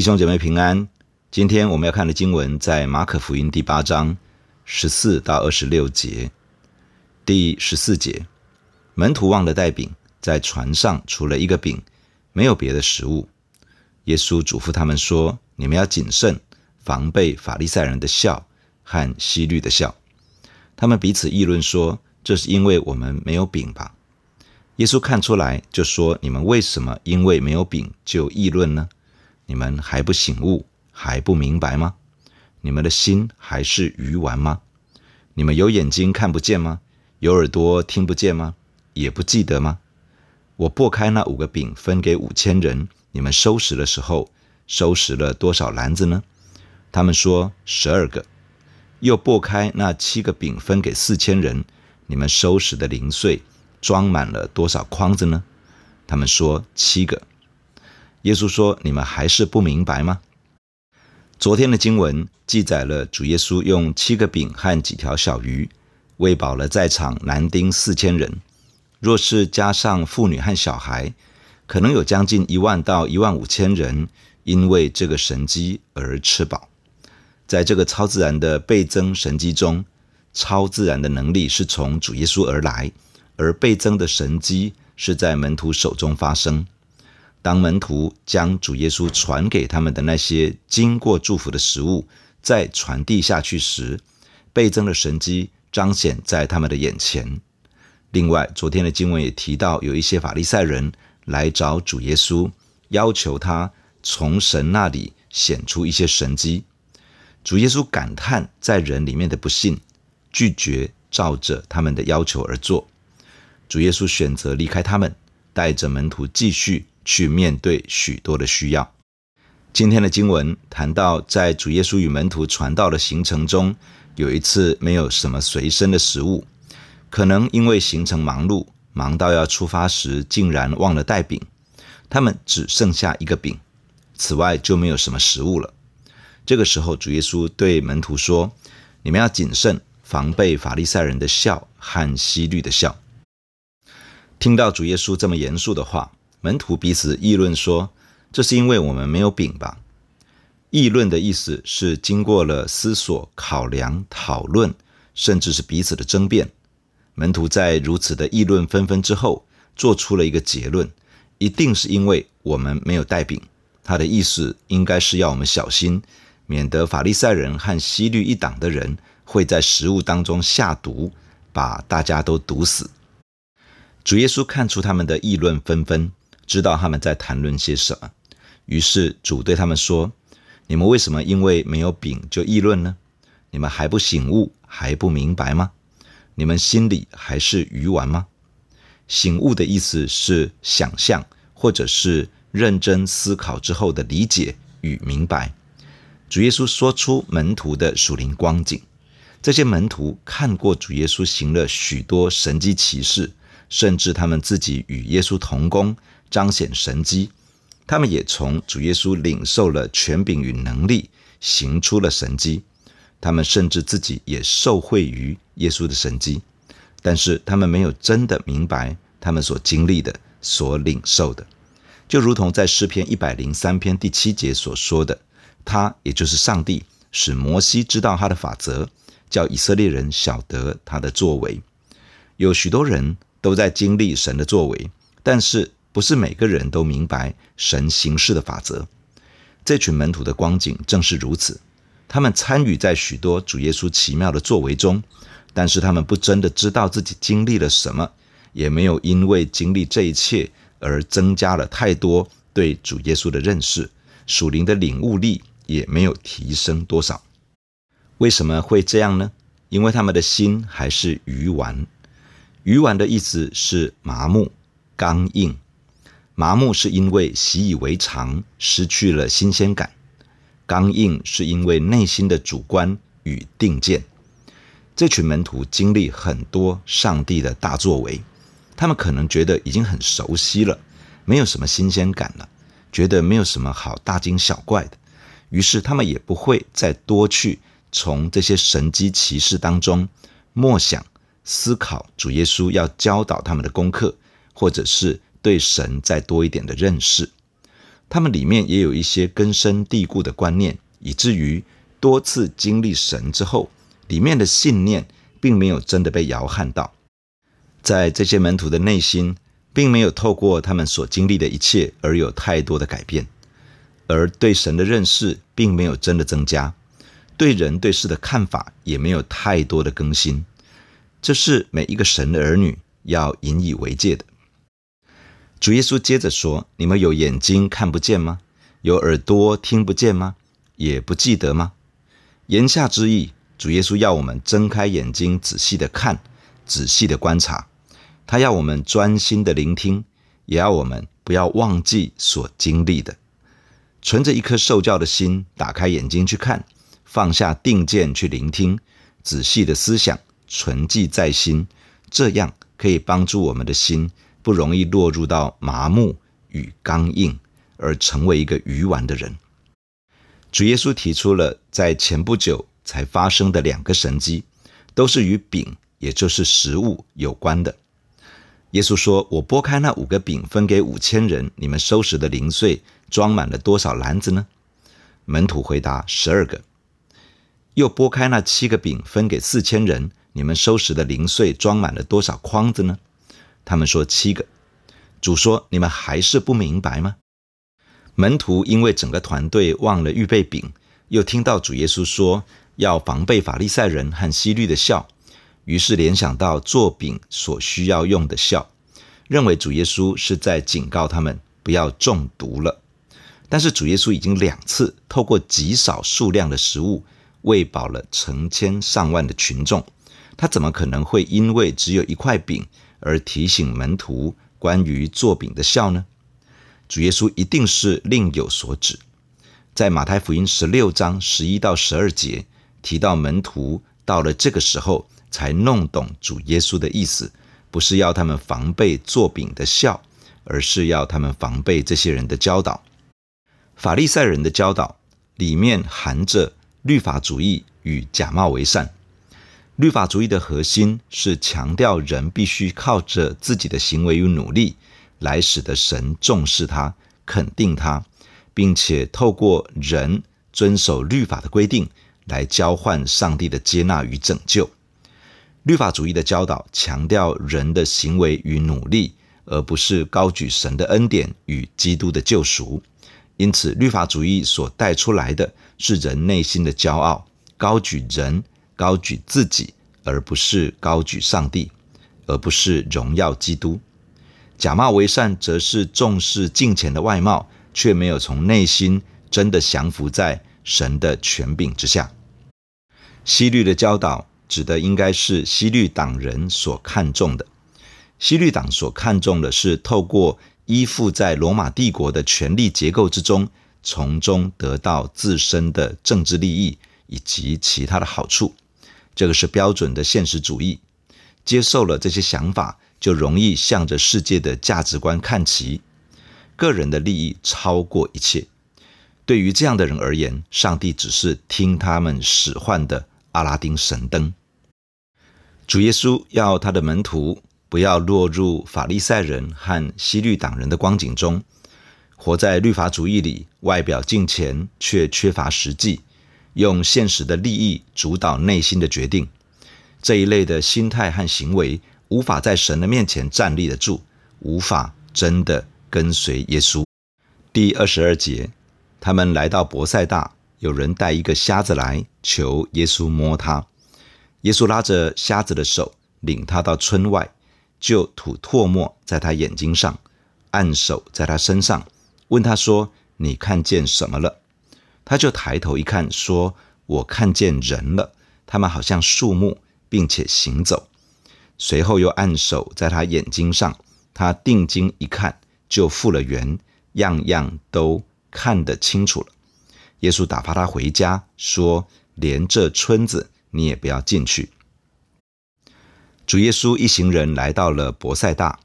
弟兄姐妹平安。今天我们要看的经文在马可福音第八章十四到二十六节。第十四节，门徒忘了带饼，在船上除了一个饼，没有别的食物。耶稣嘱咐他们说：“你们要谨慎，防备法利赛人的笑和希律的笑。”他们彼此议论说：“这是因为我们没有饼吧？”耶稣看出来，就说：“你们为什么因为没有饼就议论呢？”你们还不醒悟，还不明白吗？你们的心还是愚顽吗？你们有眼睛看不见吗？有耳朵听不见吗？也不记得吗？我拨开那五个饼分给五千人，你们收拾的时候，收拾了多少篮子呢？他们说十二个。又拨开那七个饼分给四千人，你们收拾的零碎装满了多少筐子呢？他们说七个。耶稣说：“你们还是不明白吗？”昨天的经文记载了主耶稣用七个饼和几条小鱼喂饱了在场男丁四千人。若是加上妇女和小孩，可能有将近一万到一万五千人因为这个神迹而吃饱。在这个超自然的倍增神迹中，超自然的能力是从主耶稣而来，而倍增的神迹是在门徒手中发生。当门徒将主耶稣传给他们的那些经过祝福的食物再传递下去时，倍增的神迹彰显在他们的眼前。另外，昨天的经文也提到，有一些法利赛人来找主耶稣，要求他从神那里显出一些神迹。主耶稣感叹在人里面的不信，拒绝照着他们的要求而做。主耶稣选择离开他们，带着门徒继续。去面对许多的需要。今天的经文谈到，在主耶稣与门徒传道的行程中，有一次没有什么随身的食物，可能因为行程忙碌，忙到要出发时，竟然忘了带饼。他们只剩下一个饼，此外就没有什么食物了。这个时候，主耶稣对门徒说：“你们要谨慎，防备法利赛人的笑和希律的笑。”听到主耶稣这么严肃的话。门徒彼此议论说：“这是因为我们没有饼吧？”议论的意思是经过了思索、考量、讨论，甚至是彼此的争辩。门徒在如此的议论纷纷之后，做出了一个结论：一定是因为我们没有带饼。他的意思应该是要我们小心，免得法利赛人和西律一党的人会在食物当中下毒，把大家都毒死。主耶稣看出他们的议论纷纷。知道他们在谈论些什么，于是主对他们说：“你们为什么因为没有饼就议论呢？你们还不醒悟，还不明白吗？你们心里还是愚顽吗？”醒悟的意思是想象，或者是认真思考之后的理解与明白。主耶稣说出门徒的属灵光景，这些门徒看过主耶稣行了许多神迹奇事，甚至他们自己与耶稣同工。彰显神迹，他们也从主耶稣领受了权柄与能力，行出了神迹。他们甚至自己也受惠于耶稣的神迹，但是他们没有真的明白他们所经历的、所领受的。就如同在诗篇一百零三篇第七节所说的：“他也就是上帝，使摩西知道他的法则，叫以色列人晓得他的作为。”有许多人都在经历神的作为，但是。不是每个人都明白神行事的法则。这群门徒的光景正是如此，他们参与在许多主耶稣奇妙的作为中，但是他们不真的知道自己经历了什么，也没有因为经历这一切而增加了太多对主耶稣的认识，属灵的领悟力也没有提升多少。为什么会这样呢？因为他们的心还是愚顽。愚顽的意思是麻木、刚硬。麻木是因为习以为常，失去了新鲜感；刚硬是因为内心的主观与定见。这群门徒经历很多上帝的大作为，他们可能觉得已经很熟悉了，没有什么新鲜感了，觉得没有什么好大惊小怪的，于是他们也不会再多去从这些神迹奇事当中默想、思考主耶稣要教导他们的功课，或者是。对神再多一点的认识，他们里面也有一些根深蒂固的观念，以至于多次经历神之后，里面的信念并没有真的被摇撼到。在这些门徒的内心，并没有透过他们所经历的一切而有太多的改变，而对神的认识并没有真的增加，对人对事的看法也没有太多的更新。这是每一个神的儿女要引以为戒的。主耶稣接着说：“你们有眼睛看不见吗？有耳朵听不见吗？也不记得吗？”言下之意，主耶稣要我们睁开眼睛，仔细的看，仔细的观察。他要我们专心的聆听，也要我们不要忘记所经历的，存着一颗受教的心，打开眼睛去看，放下定见去聆听，仔细的思想，存记在心，这样可以帮助我们的心不容易落入到麻木与刚硬，而成为一个愚顽的人。主耶稣提出了在前不久才发生的两个神迹，都是与饼，也就是食物有关的。耶稣说：“我拨开那五个饼，分给五千人，你们收拾的零碎装满了多少篮子呢？”门徒回答：“十二个。”又拨开那七个饼，分给四千人，你们收拾的零碎装满了多少筐子呢？他们说：“七个。”主说：“你们还是不明白吗？”门徒因为整个团队忘了预备饼，又听到主耶稣说要防备法利赛人和希律的酵。于是联想到做饼所需要用的酵，认为主耶稣是在警告他们不要中毒了。但是主耶稣已经两次透过极少数量的食物喂饱了成千上万的群众，他怎么可能会因为只有一块饼而提醒门徒关于做饼的酵呢？主耶稣一定是另有所指。在马太福音十六章十一到十二节提到门徒到了这个时候。才弄懂主耶稣的意思，不是要他们防备做饼的酵，而是要他们防备这些人的教导。法利赛人的教导里面含着律法主义与假冒为善。律法主义的核心是强调人必须靠着自己的行为与努力，来使得神重视他、肯定他，并且透过人遵守律法的规定，来交换上帝的接纳与拯救。律法主义的教导强调人的行为与努力，而不是高举神的恩典与基督的救赎。因此，律法主义所带出来的是人内心的骄傲，高举人，高举自己，而不是高举上帝，而不是荣耀基督。假冒为善，则是重视敬虔的外貌，却没有从内心真的降服在神的权柄之下。希律的教导。指的应该是希律党人所看重的。希律党所看重的是透过依附在罗马帝国的权力结构之中，从中得到自身的政治利益以及其他的好处。这个是标准的现实主义。接受了这些想法，就容易向着世界的价值观看齐，个人的利益超过一切。对于这样的人而言，上帝只是听他们使唤的阿拉丁神灯。主耶稣要他的门徒不要落入法利赛人和希律党人的光景中，活在律法主义里，外表敬虔却缺乏实际，用现实的利益主导内心的决定。这一类的心态和行为，无法在神的面前站立得住，无法真的跟随耶稣。第二十二节，他们来到伯赛大，有人带一个瞎子来，求耶稣摸他。耶稣拉着瞎子的手，领他到村外，就吐唾沫在他眼睛上，按手在他身上，问他说：“你看见什么了？”他就抬头一看，说：“我看见人了，他们好像树木，并且行走。”随后又按手在他眼睛上，他定睛一看，就复了原，样样都看得清楚了。耶稣打发他回家，说：“连这村子。”你也不要进去。主耶稣一行人来到了伯赛大，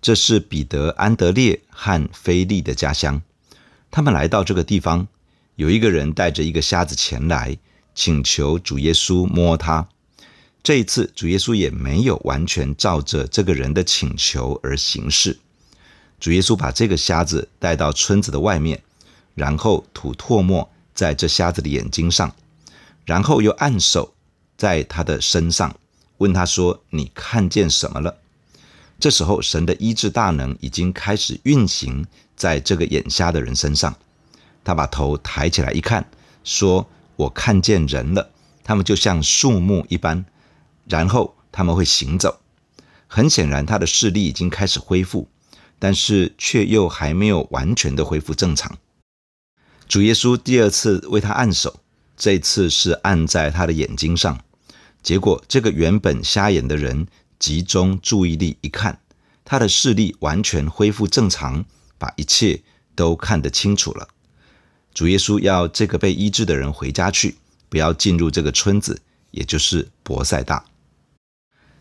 这是彼得、安德烈和腓利的家乡。他们来到这个地方，有一个人带着一个瞎子前来，请求主耶稣摸他。这一次，主耶稣也没有完全照着这个人的请求而行事。主耶稣把这个瞎子带到村子的外面，然后吐唾沫在这瞎子的眼睛上，然后又按手在他的身上，问他说：“你看见什么了？”这时候，神的医治大能已经开始运行在这个眼瞎的人身上。他把头抬起来一看，说：“我看见人了，他们就像树木一般，然后他们会行走。”很显然，他的视力已经开始恢复。但是却又还没有完全的恢复正常。主耶稣第二次为他按手，这次是按在他的眼睛上。结果，这个原本瞎眼的人集中注意力一看，他的视力完全恢复正常，把一切都看得清楚了。主耶稣要这个被医治的人回家去，不要进入这个村子，也就是伯赛大。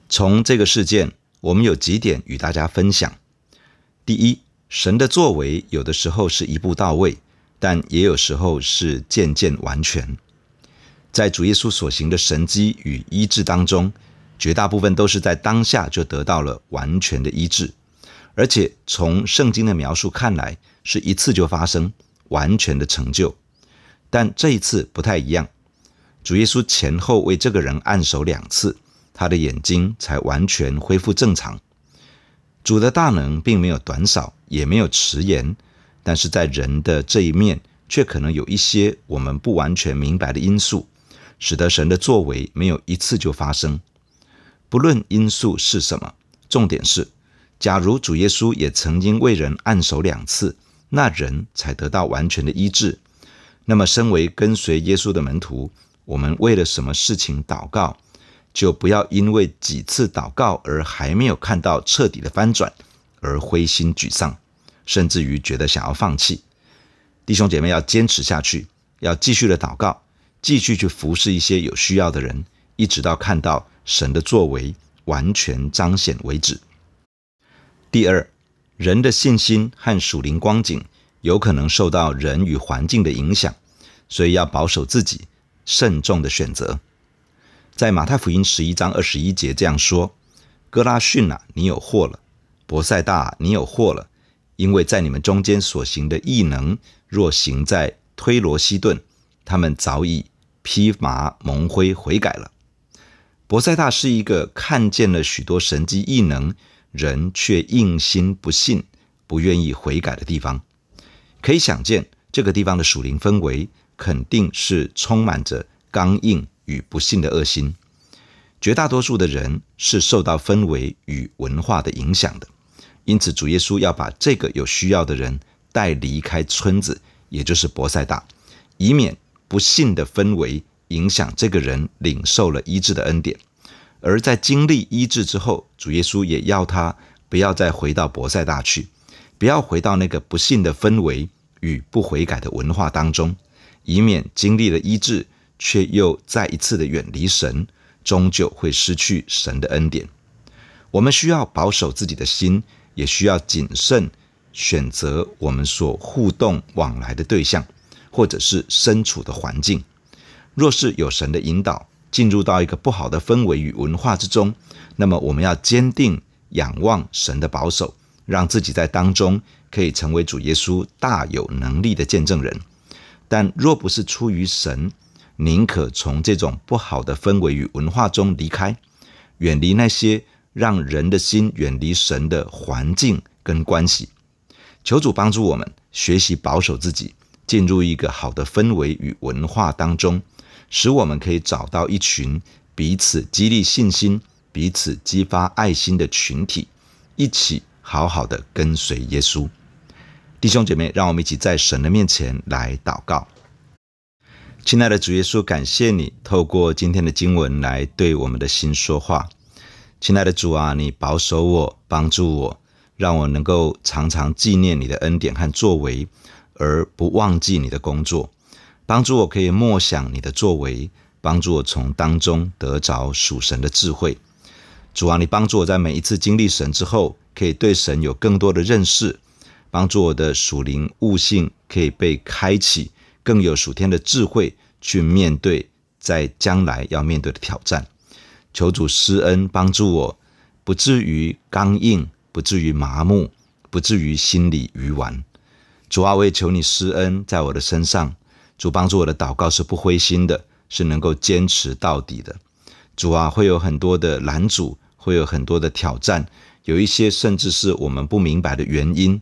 从这个事件，我们有几点与大家分享。第一，神的作为有的时候是一步到位，但也有时候是渐渐完全。在主耶稣所行的神迹与医治当中，绝大部分都是在当下就得到了完全的医治，而且从圣经的描述看来，是一次就发生完全的成就。但这一次不太一样，主耶稣前后为这个人按手两次，他的眼睛才完全恢复正常。主的大能并没有短少，也没有迟延，但是在人的这一面，却可能有一些我们不完全明白的因素，使得神的作为没有一次就发生。不论因素是什么，重点是，假如主耶稣也曾经为人按手两次，那人才得到完全的医治。那么，身为跟随耶稣的门徒，我们为了什么事情祷告？就不要因为几次祷告而还没有看到彻底的翻转而灰心沮丧，甚至于觉得想要放弃。弟兄姐妹要坚持下去，要继续的祷告，继续去服侍一些有需要的人，一直到看到神的作为完全彰显为止。第二，人的信心和属灵光景有可能受到人与环境的影响，所以要保守自己，慎重的选择。在马太福音十一章二十一节这样说：“哥拉逊啊，你有祸了；伯赛大，你有祸了。因为在你们中间所行的异能，若行在推罗西顿，他们早已披麻蒙灰悔改了。”伯赛大是一个看见了许多神迹异能，人却硬心不信、不愿意悔改的地方。可以想见，这个地方的属灵氛围肯定是充满着刚硬。与不信的恶心，绝大多数的人是受到氛围与文化的影响的，因此主耶稣要把这个有需要的人带离开村子，也就是伯赛大，以免不信的氛围影响这个人领受了医治的恩典。而在经历医治之后，主耶稣也要他不要再回到伯赛大去，不要回到那个不信的氛围与不悔改的文化当中，以免经历了医治。却又再一次的远离神，终究会失去神的恩典。我们需要保守自己的心，也需要谨慎选择我们所互动往来的对象，或者是身处的环境。若是有神的引导，进入到一个不好的氛围与文化之中，那么我们要坚定仰望神的保守，让自己在当中可以成为主耶稣大有能力的见证人。但若不是出于神，宁可从这种不好的氛围与文化中离开，远离那些让人的心远离神的环境跟关系。求主帮助我们学习保守自己，进入一个好的氛围与文化当中，使我们可以找到一群彼此激励信心、彼此激发爱心的群体，一起好好的跟随耶稣。弟兄姐妹，让我们一起在神的面前来祷告。亲爱的主耶稣，感谢你透过今天的经文来对我们的心说话。亲爱的主啊，你保守我，帮助我，让我能够常常纪念你的恩典和作为，而不忘记你的工作。帮助我可以默想你的作为，帮助我从当中得着属神的智慧。主啊，你帮助我在每一次经历神之后，可以对神有更多的认识，帮助我的属灵悟性可以被开启。更有属天的智慧去面对在将来要面对的挑战，求主施恩帮助我，不至于刚硬，不至于麻木，不至于心里愚顽。主啊，我也求你施恩在我的身上。主帮助我的祷告是不灰心的，是能够坚持到底的。主啊，会有很多的拦阻，会有很多的挑战，有一些甚至是我们不明白的原因。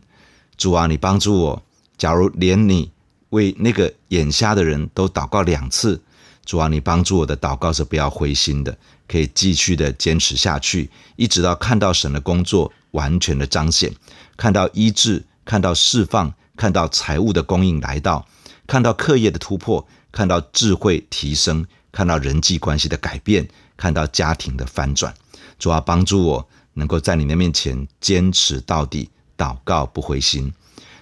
主啊，你帮助我。假如连你为那个眼瞎的人都祷告两次，主啊，你帮助我的祷告是不要灰心的，可以继续的坚持下去，一直到看到神的工作完全的彰显，看到医治，看到释放，看到财物的供应来到。看到课业的突破，看到智慧提升，看到人际关系的改变，看到家庭的翻转。主啊，帮助我能够在你的面前坚持到底，祷告不灰心。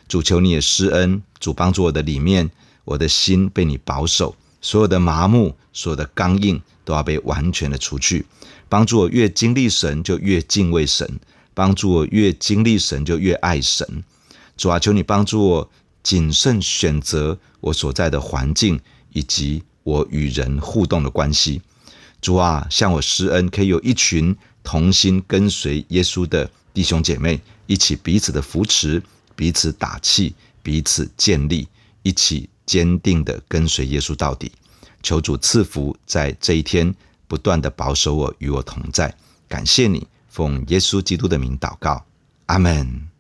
主求你也施恩，主帮助我的里面，我的心被你保守，所有的麻木，所有的刚硬都要被完全的除去。帮助我越经历神就越敬畏神，帮助我越经历神就越爱神。主啊，求你帮助我。谨慎选择我所在的环境，以及我与人互动的关系。主啊，向我施恩，可以有一群同心跟随耶稣的弟兄姐妹，一起彼此的扶持，彼此打气，彼此建立，一起坚定的跟随耶稣到底。求主赐福，在这一天不断的保守我，与我同在。感谢你，奉耶稣基督的名祷告，阿门。